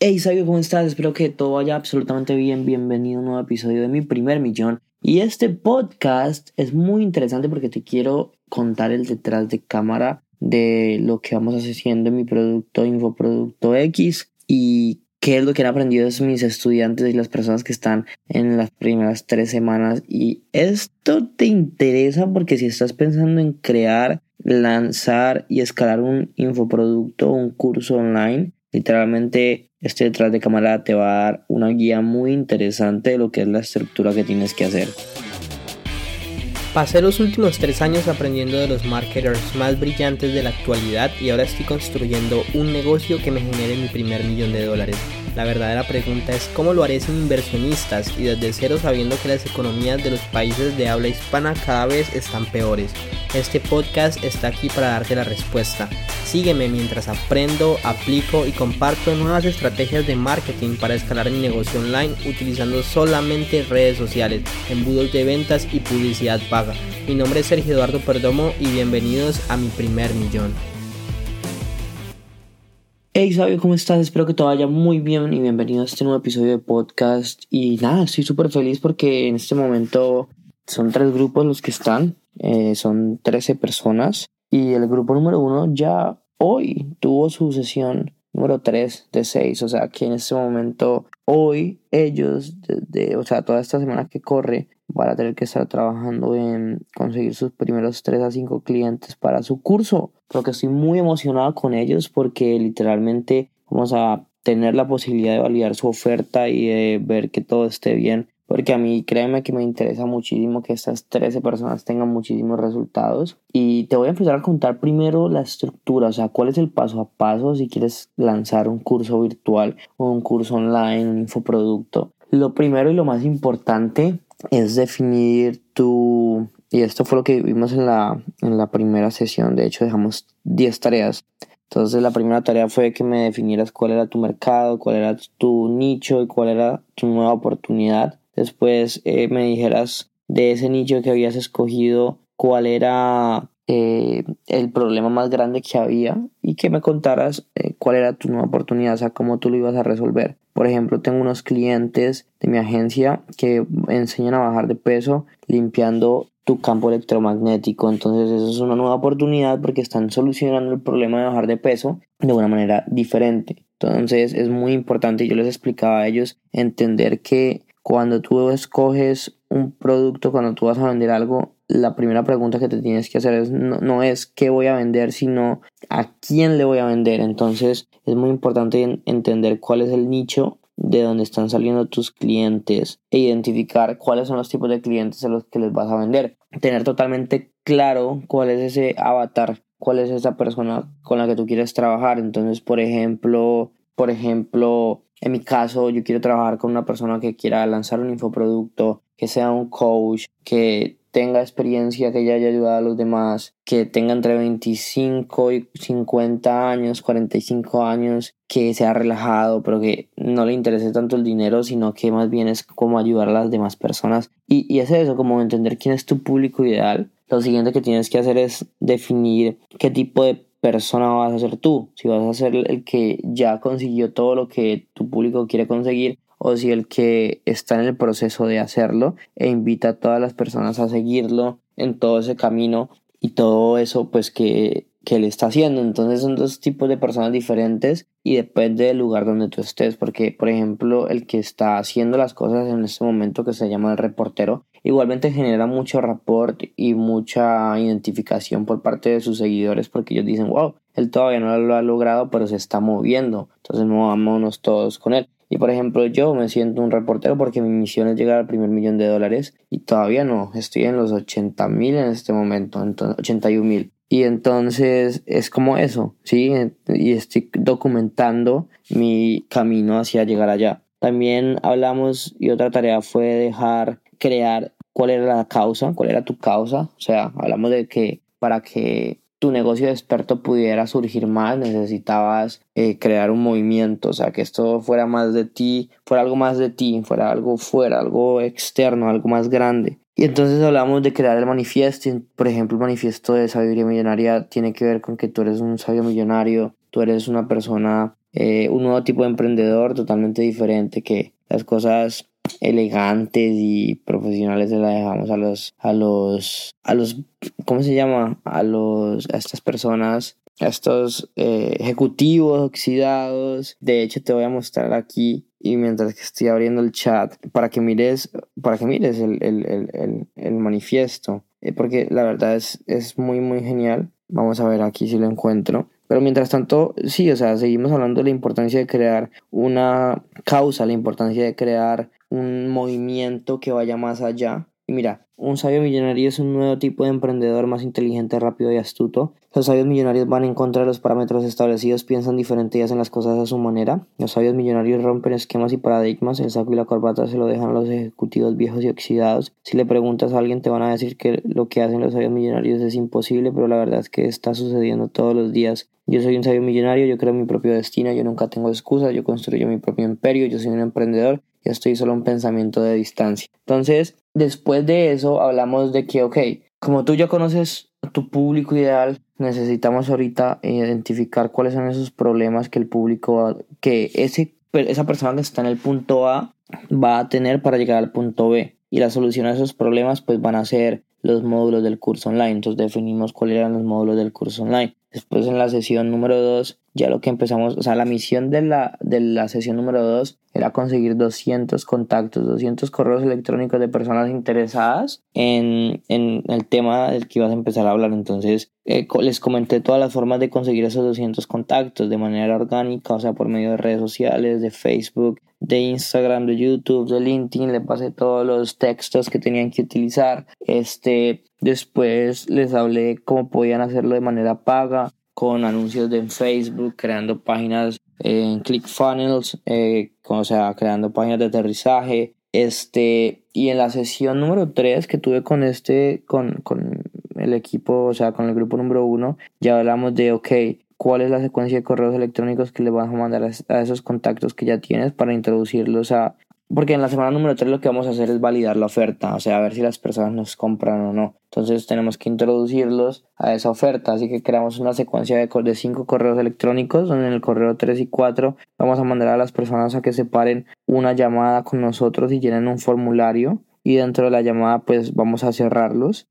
Hey, Sabio, ¿cómo estás? Espero que todo vaya absolutamente bien. Bienvenido a un nuevo episodio de mi primer millón. Y este podcast es muy interesante porque te quiero contar el detrás de cámara de lo que vamos haciendo en mi producto Infoproducto X y qué es lo que han aprendido mis estudiantes y las personas que están en las primeras tres semanas. Y esto te interesa porque si estás pensando en crear, lanzar y escalar un infoproducto un curso online, literalmente este detrás de cámara te va a dar una guía muy interesante de lo que es la estructura que tienes que hacer. Pasé los últimos tres años aprendiendo de los marketers más brillantes de la actualidad y ahora estoy construyendo un negocio que me genere mi primer millón de dólares. La verdadera pregunta es cómo lo haré sin inversionistas y desde cero sabiendo que las economías de los países de habla hispana cada vez están peores. Este podcast está aquí para darte la respuesta. Sígueme mientras aprendo, aplico y comparto nuevas estrategias de marketing para escalar mi negocio online utilizando solamente redes sociales, embudos de ventas y publicidad paga. Mi nombre es Sergio Eduardo Perdomo y bienvenidos a mi primer millón. Hey Sabio, ¿cómo estás? Espero que todo vaya muy bien y bienvenido a este nuevo episodio de podcast. Y nada, estoy súper feliz porque en este momento son tres grupos los que están, eh, son 13 personas y el grupo número uno ya hoy tuvo su sesión número 3 de 6, o sea que en este momento hoy ellos, desde, o sea, toda esta semana que corre, van a tener que estar trabajando en conseguir sus primeros 3 a 5 clientes para su curso. Porque estoy muy emocionado con ellos porque literalmente vamos a tener la posibilidad de validar su oferta y de ver que todo esté bien. Porque a mí créeme que me interesa muchísimo que estas 13 personas tengan muchísimos resultados. Y te voy a empezar a contar primero la estructura, o sea, cuál es el paso a paso si quieres lanzar un curso virtual o un curso online, un infoproducto. Lo primero y lo más importante es definir tu... Y esto fue lo que vimos en la, en la primera sesión, de hecho dejamos 10 tareas. Entonces la primera tarea fue que me definieras cuál era tu mercado, cuál era tu nicho y cuál era tu nueva oportunidad. Después eh, me dijeras de ese nicho que habías escogido cuál era eh, el problema más grande que había y que me contaras eh, cuál era tu nueva oportunidad, o sea, cómo tú lo ibas a resolver. Por ejemplo, tengo unos clientes de mi agencia que enseñan a bajar de peso limpiando tu campo electromagnético. Entonces, eso es una nueva oportunidad porque están solucionando el problema de bajar de peso de una manera diferente. Entonces, es muy importante, yo les explicaba a ellos, entender que cuando tú escoges un producto, cuando tú vas a vender algo, la primera pregunta que te tienes que hacer es no, es qué voy a vender, sino a quién le voy a vender. Entonces es muy importante entender cuál es el nicho de donde están saliendo tus clientes e identificar cuáles son los tipos de clientes a los que les vas a vender. Tener totalmente claro cuál es ese avatar, cuál es esa persona con la que tú quieres trabajar. Entonces, por ejemplo, por ejemplo, en mi caso, yo quiero trabajar con una persona que quiera lanzar un infoproducto, que sea un coach, que tenga experiencia, que ya haya ayudado a los demás, que tenga entre 25 y 50 años, 45 años, que sea relajado, pero que no le interese tanto el dinero, sino que más bien es como ayudar a las demás personas. Y, y es eso, como entender quién es tu público ideal. Lo siguiente que tienes que hacer es definir qué tipo de persona vas a ser tú. Si vas a ser el que ya consiguió todo lo que tu público quiere conseguir o si el que está en el proceso de hacerlo e invita a todas las personas a seguirlo en todo ese camino y todo eso pues que, que él está haciendo. Entonces son dos tipos de personas diferentes y depende del lugar donde tú estés porque por ejemplo el que está haciendo las cosas en este momento que se llama el reportero igualmente genera mucho rapport y mucha identificación por parte de sus seguidores porque ellos dicen wow él todavía no lo ha logrado pero se está moviendo entonces movámonos todos con él y por ejemplo, yo me siento un reportero porque mi misión es llegar al primer millón de dólares y todavía no, estoy en los 80 mil en este momento, entonces, 81 mil. Y entonces es como eso, ¿sí? Y estoy documentando mi camino hacia llegar allá. También hablamos y otra tarea fue dejar crear cuál era la causa, cuál era tu causa. O sea, hablamos de que para que tu negocio de experto pudiera surgir más, necesitabas eh, crear un movimiento, o sea, que esto fuera más de ti, fuera algo más de ti, fuera algo fuera, algo externo, algo más grande. Y entonces hablamos de crear el manifiesto, por ejemplo, el manifiesto de sabiduría millonaria tiene que ver con que tú eres un sabio millonario, tú eres una persona eh, un nuevo tipo de emprendedor totalmente diferente que las cosas elegantes y profesionales se las dejamos a los a los a los cómo se llama a los a estas personas a estos eh, ejecutivos oxidados. De hecho te voy a mostrar aquí y mientras que estoy abriendo el chat para que mires para que mires el, el, el, el manifiesto. Eh, porque la verdad es, es muy muy genial. Vamos a ver aquí si lo encuentro. Pero mientras tanto, sí, o sea, seguimos hablando de la importancia de crear una causa, la importancia de crear un movimiento que vaya más allá. Y mira, un sabio millonario es un nuevo tipo de emprendedor más inteligente, rápido y astuto. Los sabios millonarios van en contra de los parámetros establecidos, piensan diferente y hacen las cosas a su manera. Los sabios millonarios rompen esquemas y paradigmas, el saco y la corbata se lo dejan los ejecutivos viejos y oxidados. Si le preguntas a alguien te van a decir que lo que hacen los sabios millonarios es imposible, pero la verdad es que está sucediendo todos los días. Yo soy un sabio millonario, yo creo mi propio destino, yo nunca tengo excusas, yo construyo mi propio imperio, yo soy un emprendedor, ya estoy solo un pensamiento de distancia. Entonces, Después de eso hablamos de que, ok, como tú ya conoces tu público ideal, necesitamos ahorita identificar cuáles son esos problemas que el público, que ese, esa persona que está en el punto A va a tener para llegar al punto B. Y la solución a esos problemas pues van a ser los módulos del curso online. Entonces definimos cuáles eran los módulos del curso online. Después en la sesión número 2, ya lo que empezamos, o sea, la misión de la, de la sesión número 2 era conseguir 200 contactos, 200 correos electrónicos de personas interesadas en, en el tema del que ibas a empezar a hablar. Entonces, eh, les comenté todas las formas de conseguir esos 200 contactos de manera orgánica, o sea, por medio de redes sociales, de Facebook, de Instagram, de YouTube, de LinkedIn, le pasé todos los textos que tenían que utilizar. Este, después les hablé cómo podían hacerlo de manera paga con anuncios de Facebook, creando páginas en ClickFunnels, eh, o sea, creando páginas de aterrizaje. Este, y en la sesión número 3 que tuve con este, con, con el equipo, o sea, con el grupo número 1, ya hablamos de, ok, cuál es la secuencia de correos electrónicos que le vas a mandar a esos contactos que ya tienes para introducirlos a, porque en la semana número 3 lo que vamos a hacer es validar la oferta, o sea, a ver si las personas nos compran o no. Entonces tenemos que introducirlos a esa oferta, así que creamos una secuencia de, cinco correos electrónicos, donde en el correo 3 y 4 vamos a mandar a las personas a que separen una llamada con nosotros y llenen un formulario. Y dentro de la llamada pues vamos a cerrarlos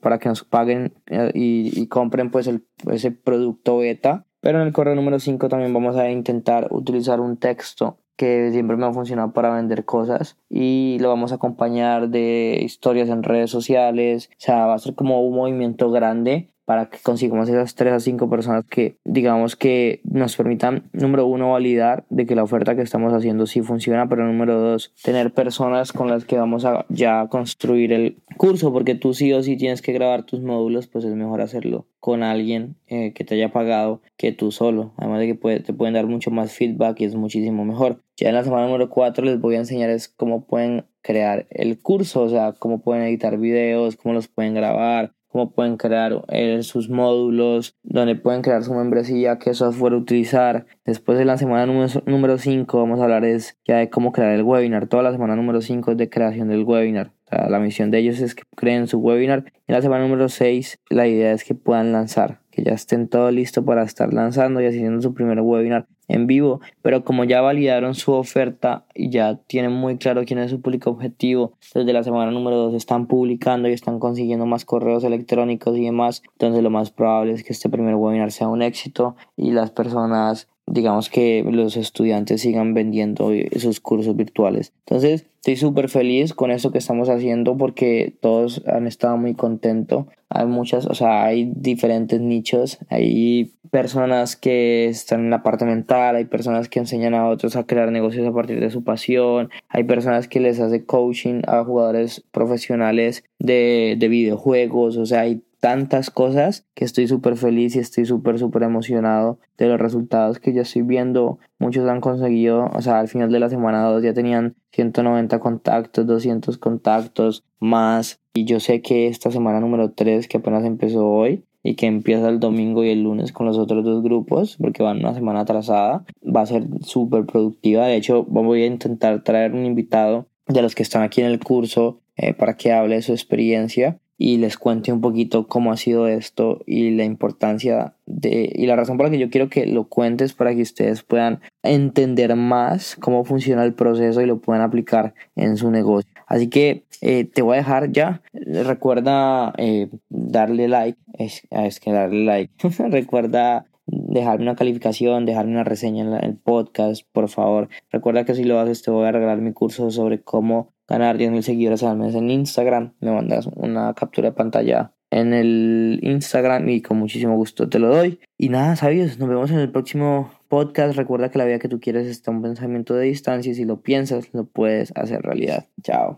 para que nos paguen eh, y, compren pues ese producto beta. Pero en el correo número 5 también vamos a intentar utilizar un texto que siempre me ha funcionado para vender cosas y lo vamos a acompañar de historias en redes sociales, o sea, va a ser como un movimiento grande para que consigamos esas 3 a 5 personas que digamos que nos permitan, número uno, validar de que la oferta que estamos haciendo sí funciona, pero número dos, tener personas con las que vamos a ya construir el curso, porque tú sí o sí tienes que grabar tus módulos, pues es mejor hacerlo con alguien eh, que te haya pagado que tú solo, además de que te pueden dar mucho más feedback y es muchísimo mejor. Ya en la semana número 4 les voy a enseñar es cómo pueden crear el curso, o sea, cómo pueden editar videos, cómo los pueden grabar, cómo pueden crear eh, sus módulos, donde pueden crear su membresía, qué software utilizar. Después de la semana número 5 vamos a hablar es ya de cómo crear el webinar. Toda la semana número 5 es de creación del webinar. la misión de ellos es que creen su webinar. En la semana número 6 la idea es que puedan lanzar, que ya estén todo listo para estar lanzando y haciendo su primer webinar en vivo, pero como ya validaron su oferta y ya tienen muy claro quién es su público objetivo, desde la semana número 2 están publicando y están consiguiendo más correos electrónicos y demás, entonces lo más probable es que este primer webinar sea un éxito y las personas digamos que los estudiantes sigan vendiendo sus cursos virtuales. Entonces, estoy súper feliz con esto que estamos haciendo porque todos han estado muy contentos. Hay muchas, o sea, hay diferentes nichos. Hay personas que están en la parte mental, hay personas que enseñan a otros a crear negocios a partir de su pasión, hay personas que les hace coaching a jugadores profesionales de, de videojuegos, o sea, hay tantas cosas que estoy súper feliz y estoy súper, súper emocionado de los resultados que ya estoy viendo. Muchos han conseguido, o sea, al final de la semana 2 ya tenían 190 contactos, 200 contactos más. Y yo sé que esta semana número 3, que apenas empezó hoy, y que empieza el domingo y el lunes con los otros dos grupos, porque van una semana atrasada, va a ser súper productiva. De hecho, voy a intentar traer un invitado de los que están aquí en el curso eh, para que hable de su experiencia y les cuente un poquito cómo ha sido esto y la importancia de y la razón por la que yo quiero que lo cuentes para que ustedes puedan entender más cómo funciona el proceso y lo puedan aplicar en su negocio. Así que eh, te voy a dejar ya. Recuerda eh, darle like. Es, es que darle like. Recuerda dejarme una calificación, dejarme una reseña en el podcast, por favor. Recuerda que si lo haces te voy a regalar mi curso sobre cómo ganar 10.000 seguidores al mes en Instagram. Me mandas una captura de pantalla en el Instagram y con muchísimo gusto te lo doy. Y nada, sabios, nos vemos en el próximo podcast. Recuerda que la vida que tú quieres está un pensamiento de distancia y si lo piensas, lo puedes hacer realidad. Chao.